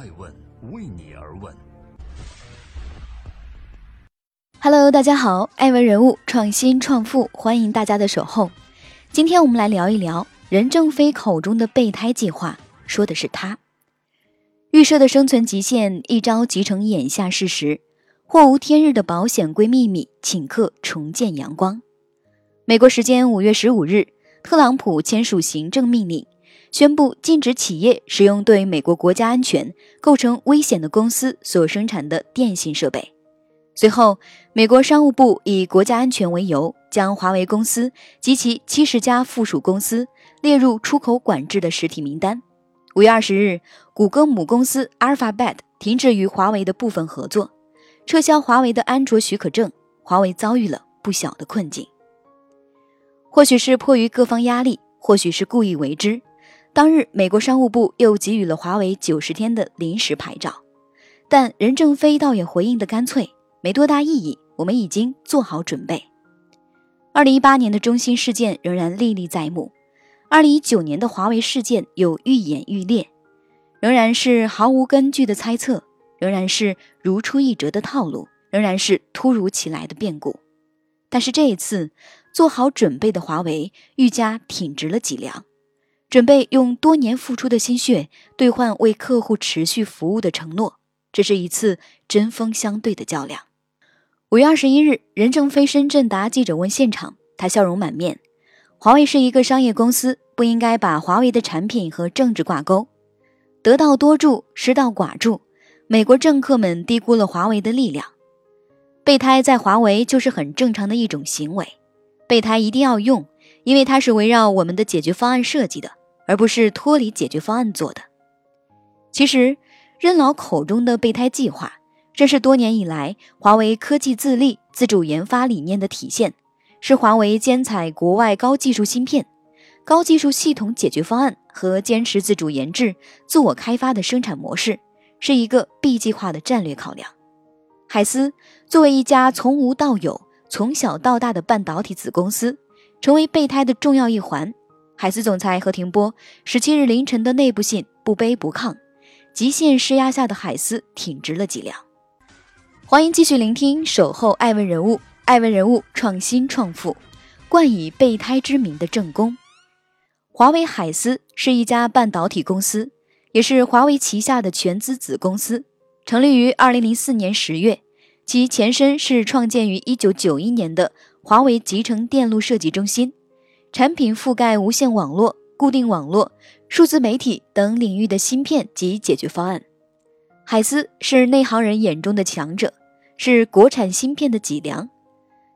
爱问为你而问。Hello，大家好，爱问人物创新创富，欢迎大家的守候。今天我们来聊一聊任正非口中的备胎计划，说的是他预设的生存极限，一朝即成眼下事实。或无天日的保险柜秘密，顷刻重见阳光。美国时间五月十五日，特朗普签署行政命令，宣布禁止企业使用对美国国家安全构成危险的公司所生产的电信设备。随后，美国商务部以国家安全为由，将华为公司及其七十家附属公司列入出口管制的实体名单。五月二十日，谷歌母公司 Alphabet 停止与华为的部分合作。撤销华为的安卓许可证，华为遭遇了不小的困境。或许是迫于各方压力，或许是故意为之。当日，美国商务部又给予了华为九十天的临时牌照，但任正非倒也回应的干脆，没多大意义。我们已经做好准备。二零一八年的中兴事件仍然历历在目，二零一九年的华为事件又愈演愈烈，仍然是毫无根据的猜测。仍然是如出一辙的套路，仍然是突如其来的变故。但是这一次，做好准备的华为愈加挺直了脊梁，准备用多年付出的心血兑换为客户持续服务的承诺。这是一次针锋相对的较量。五月二十一日，任正非深圳答记者问现场，他笑容满面。华为是一个商业公司，不应该把华为的产品和政治挂钩。得道多助，失道寡助。美国政客们低估了华为的力量，备胎在华为就是很正常的一种行为。备胎一定要用，因为它是围绕我们的解决方案设计的，而不是脱离解决方案做的。其实，任老口中的备胎计划，正是多年以来华为科技自立、自主研发理念的体现，是华为兼采国外高技术芯片、高技术系统解决方案和坚持自主研制、自我开发的生产模式。是一个 B 计划的战略考量。海思作为一家从无到有、从小到大的半导体子公司，成为备胎的重要一环。海思总裁何庭波十七日凌晨的内部信不卑不亢，极限施压下的海思挺直了脊梁。欢迎继续聆听《守候爱问人物》，爱问人物创新创富，冠以备胎之名的正宫。华为海思是一家半导体公司。也是华为旗下的全资子公司，成立于二零零四年十月。其前身是创建于一九九一年的华为集成电路设计中心，产品覆盖无线网络、固定网络、数字媒体等领域的芯片及解决方案。海思是内行人眼中的强者，是国产芯片的脊梁。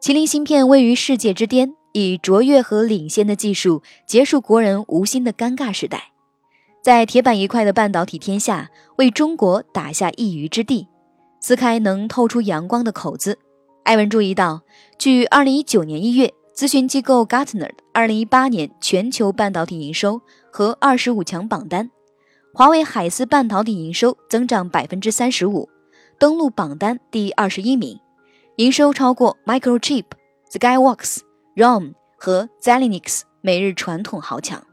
麒麟芯片位于世界之巅，以卓越和领先的技术结束国人无心的尴尬时代。在铁板一块的半导体天下，为中国打下一隅之地，撕开能透出阳光的口子。艾文注意到，据2019年1月咨询机构 Gartner 2018年全球半导体营收和25强榜单，华为海思半导体营收增长35%，登陆榜单第二十一名，营收超过 Microchip、Skyworks、ROM 和 Xilinx 每日传统豪强。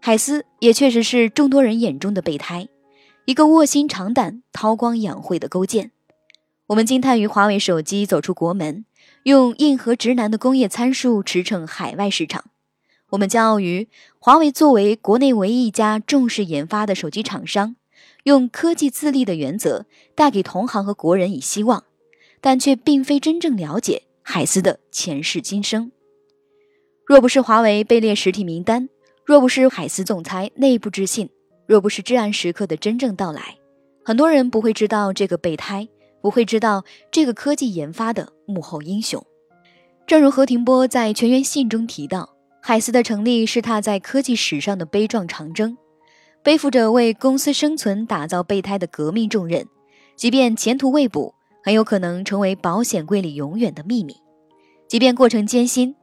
海思也确实是众多人眼中的备胎，一个卧薪尝胆、韬光养晦的勾践。我们惊叹于华为手机走出国门，用硬核直男的工业参数驰骋海外市场。我们骄傲于华为作为国内唯一一家重视研发的手机厂商，用科技自立的原则带给同行和国人以希望，但却并非真正了解海思的前世今生。若不是华为被列实体名单，若不是海思总裁内部致信，若不是至暗时刻的真正到来，很多人不会知道这个备胎，不会知道这个科技研发的幕后英雄。正如何庭波在全员信中提到，海思的成立是他在科技史上的悲壮长征，背负着为公司生存打造备胎的革命重任，即便前途未卜，很有可能成为保险柜里永远的秘密，即便过程艰辛。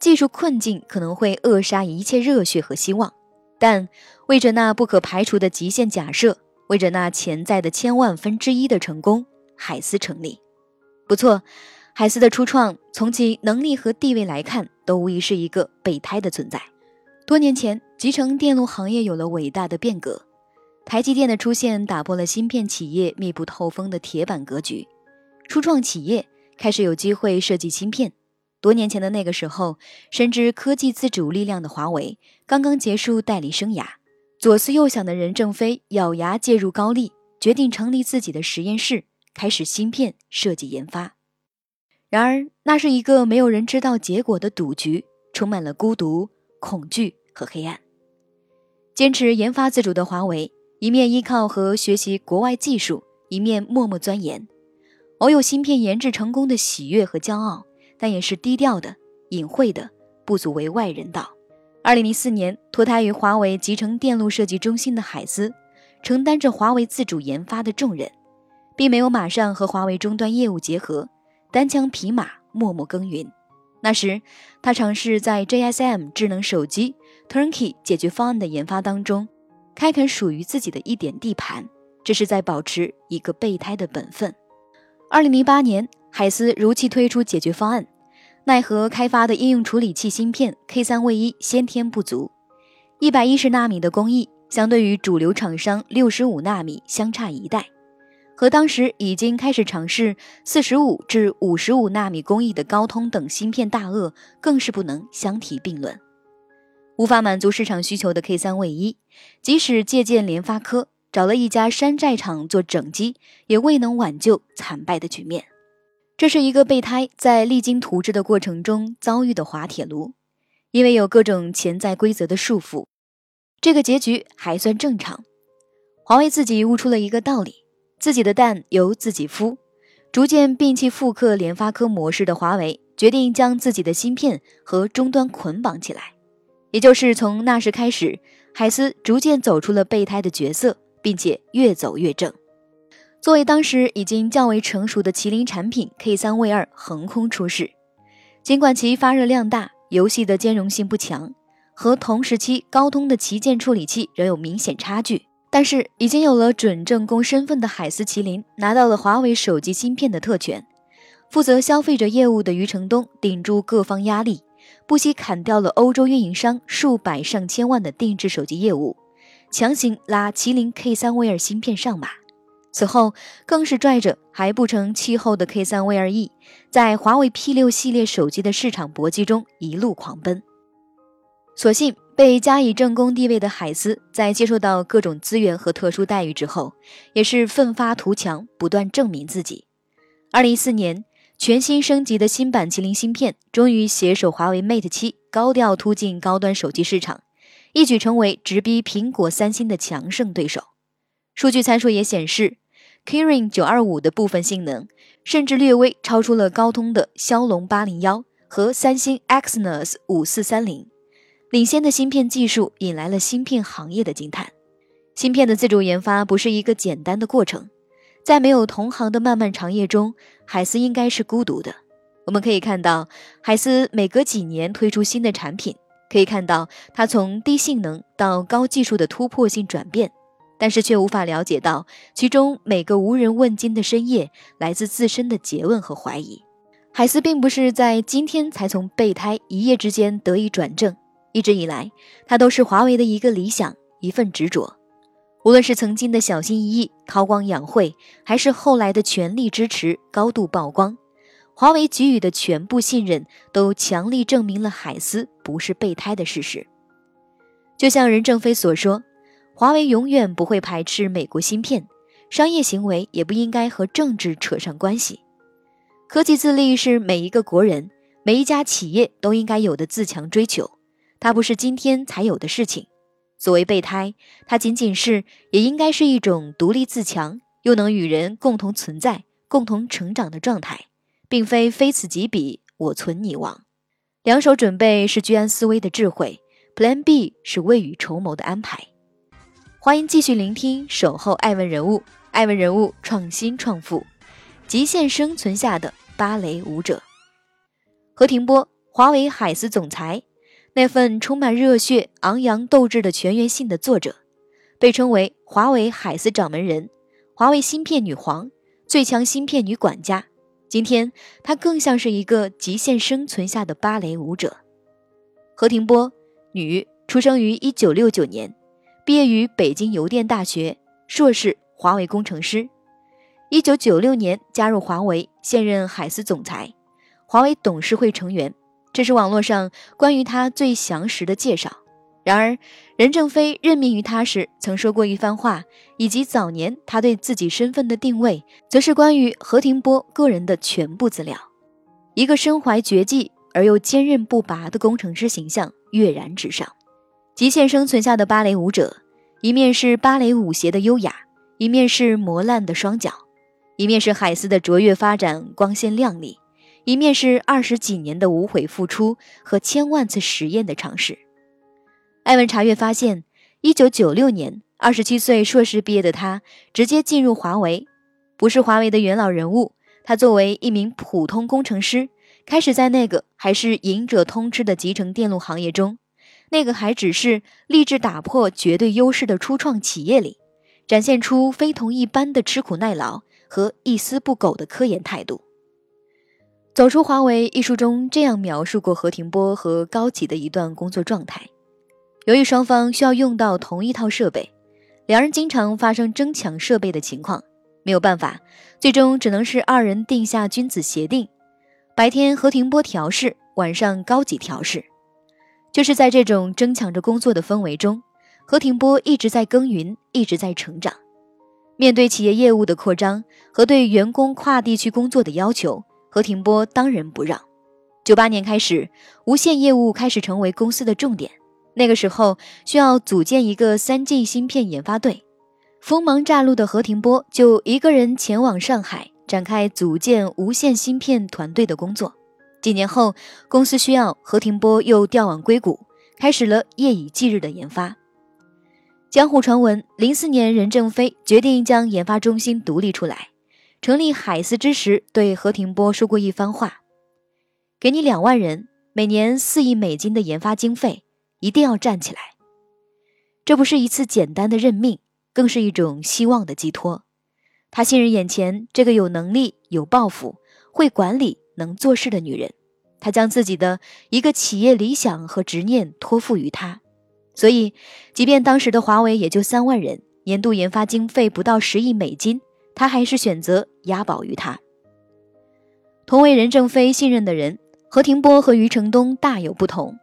技术困境可能会扼杀一切热血和希望，但为着那不可排除的极限假设，为着那潜在的千万分之一的成功，海思成立。不错，海思的初创，从其能力和地位来看，都无疑是一个备胎的存在。多年前，集成电路行业有了伟大的变革，台积电的出现打破了芯片企业密不透风的铁板格局，初创企业开始有机会设计芯片。多年前的那个时候，深知科技自主力量的华为刚刚结束代理生涯，左思右想的任正非咬牙介入高丽，决定成立自己的实验室，开始芯片设计研发。然而，那是一个没有人知道结果的赌局，充满了孤独、恐惧和黑暗。坚持研发自主的华为，一面依靠和学习国外技术，一面默默钻研，偶有芯片研制成功的喜悦和骄傲。但也是低调的、隐晦的，不足为外人道。二零零四年，脱胎于华为集成电路设计中心的海思，承担着华为自主研发的重任，并没有马上和华为终端业务结合，单枪匹马默默耕耘。那时，他尝试在 JSM 智能手机 Turnkey 解决方案的研发当中，开垦属于自己的一点地盘，这是在保持一个备胎的本分。二零零八年。海思如期推出解决方案，奈何开发的应用处理器芯片 K 三 V 一先天不足，一百一十纳米的工艺相对于主流厂商六十五纳米相差一代，和当时已经开始尝试四十五至五十五纳米工艺的高通等芯片大鳄更是不能相提并论，无法满足市场需求的 K 三 V 一，即使借鉴联发科找了一家山寨厂做整机，也未能挽救惨败的局面。这是一个备胎在励精图治的过程中遭遇的滑铁卢，因为有各种潜在规则的束缚，这个结局还算正常。华为自己悟出了一个道理：自己的蛋由自己孵。逐渐摒弃复刻联发科模式的华为，决定将自己的芯片和终端捆绑起来。也就是从那时开始，海思逐渐走出了备胎的角色，并且越走越正。作为当时已经较为成熟的麒麟产品，K 三 V 二横空出世。尽管其发热量大，游戏的兼容性不强，和同时期高通的旗舰处理器仍有明显差距，但是已经有了准正宫身份的海思麒麟拿到了华为手机芯片的特权。负责消费者业务的余承东顶住各方压力，不惜砍掉了欧洲运营商数百上千万的定制手机业务，强行拉麒麟 K 三 V 二芯片上马。此后，更是拽着还不成气候的 K 三 V 二 E，在华为 P 六系列手机的市场搏击中一路狂奔。所幸被加以正宫地位的海思，在接受到各种资源和特殊待遇之后，也是奋发图强，不断证明自己。二零一四年，全新升级的新版麒麟芯片终于携手华为 Mate 七，高调突进高端手机市场，一举成为直逼苹果、三星的强盛对手。数据参数也显示。Kirin 九二五的部分性能，甚至略微超出了高通的骁龙八零幺和三星 Exynos 五四三零，领先的芯片技术引来了芯片行业的惊叹。芯片的自主研发不是一个简单的过程，在没有同行的漫漫长夜中，海思应该是孤独的。我们可以看到，海思每隔几年推出新的产品，可以看到它从低性能到高技术的突破性转变。但是却无法了解到其中每个无人问津的深夜来自自身的诘问和怀疑。海思并不是在今天才从备胎一夜之间得以转正，一直以来他都是华为的一个理想，一份执着。无论是曾经的小心翼翼韬光养晦，还是后来的全力支持、高度曝光，华为给予的全部信任都强力证明了海思不是备胎的事实。就像任正非所说。华为永远不会排斥美国芯片，商业行为也不应该和政治扯上关系。科技自立是每一个国人、每一家企业都应该有的自强追求，它不是今天才有的事情。作为备胎，它仅仅是，也应该是一种独立自强，又能与人共同存在、共同成长的状态，并非非此即彼，我存你亡。两手准备是居安思危的智慧，Plan B 是未雨绸缪的安排。欢迎继续聆听《守候爱问人物》，爱问人物创新创富，极限生存下的芭蕾舞者何庭波，华为海思总裁，那份充满热血、昂扬斗志的全员信的作者，被称为华为海思掌门人、华为芯片女皇、最强芯片女管家。今天，她更像是一个极限生存下的芭蕾舞者。何庭波，女，出生于一九六九年。毕业于北京邮电大学，硕士，华为工程师。一九九六年加入华为，现任海思总裁，华为董事会成员。这是网络上关于他最详实的介绍。然而，任正非任命于他时曾说过一番话，以及早年他对自己身份的定位，则是关于何庭波个人的全部资料。一个身怀绝技而又坚韧不拔的工程师形象跃然纸上。极限生存下的芭蕾舞者，一面是芭蕾舞鞋的优雅，一面是磨烂的双脚。一面是海思的卓越发展光鲜亮丽，一面是二十几年的无悔付出和千万次实验的尝试。艾文查阅发现，一九九六年，二十七岁硕士毕业的他直接进入华为，不是华为的元老人物。他作为一名普通工程师，开始在那个还是赢者通吃的集成电路行业中，那个还只是立志打破绝对优势的初创企业里，展现出非同一般的吃苦耐劳。和一丝不苟的科研态度。走出华为一书中这样描述过何庭波和高启的一段工作状态：由于双方需要用到同一套设备，两人经常发生争抢设备的情况。没有办法，最终只能是二人定下君子协定：白天何庭波调试，晚上高启调试。就是在这种争抢着工作的氛围中，何庭波一直在耕耘，一直在成长。面对企业业务的扩张和对员工跨地区工作的要求，何庭波当仁不让。九八年开始，无线业务开始成为公司的重点。那个时候需要组建一个三 G 芯片研发队，锋芒乍露的何庭波就一个人前往上海，展开组建无线芯片团队的工作。几年后，公司需要何庭波又调往硅谷，开始了夜以继日的研发。江湖传闻，零四年任正非决定将研发中心独立出来，成立海思之时，对何庭波说过一番话：“给你两万人，每年四亿美金的研发经费，一定要站起来。”这不是一次简单的任命，更是一种希望的寄托。他信任眼前这个有能力、有抱负、会管理、能做事的女人，他将自己的一个企业理想和执念托付于她。所以，即便当时的华为也就三万人，年度研发经费不到十亿美金，他还是选择押宝于他。同为任正非信任的人，何庭波和余承东大有不同，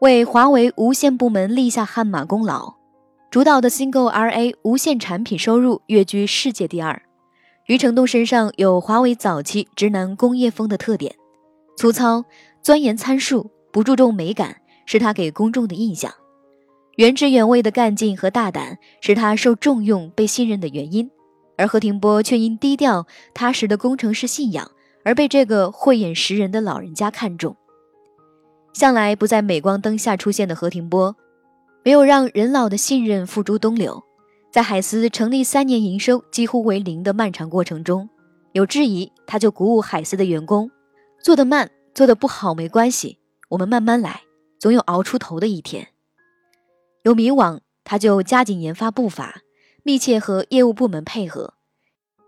为华为无线部门立下汗马功劳，主导的 Single RA 无线产品收入跃居世界第二。余承东身上有华为早期直男工业风的特点，粗糙、钻研参数、不注重美感，是他给公众的印象。原汁原味的干劲和大胆是他受重用、被信任的原因，而何庭波却因低调踏实的工程师信仰而被这个慧眼识人的老人家看中。向来不在镁光灯下出现的何庭波，没有让人老的信任付诸东流。在海思成立三年营收几乎为零的漫长过程中，有质疑他就鼓舞海思的员工：做得慢、做得不好没关系，我们慢慢来，总有熬出头的一天。有迷惘，他就加紧研发步伐，密切和业务部门配合，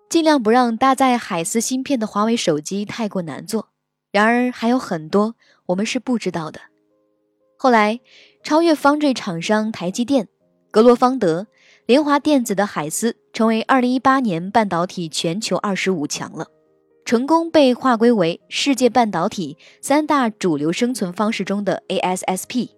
尽量不让搭载海思芯片的华为手机太过难做。然而还有很多我们是不知道的。后来超越方锐厂商台积电、格罗方德、联华电子的海思，成为2018年半导体全球二十五强了，成功被划归为世界半导体三大主流生存方式中的 ASSP。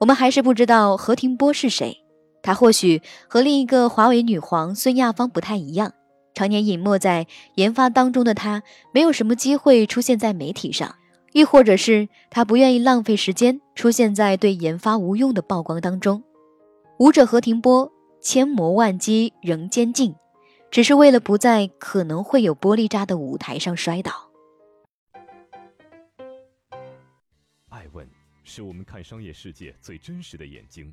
我们还是不知道何庭波是谁，她或许和另一个华为女皇孙亚芳不太一样，常年隐没在研发当中的她，没有什么机会出现在媒体上，亦或者是她不愿意浪费时间出现在对研发无用的曝光当中。舞者何庭波千磨万击仍坚劲，只是为了不在可能会有玻璃渣的舞台上摔倒。爱问是我们看商业世界最真实的眼睛，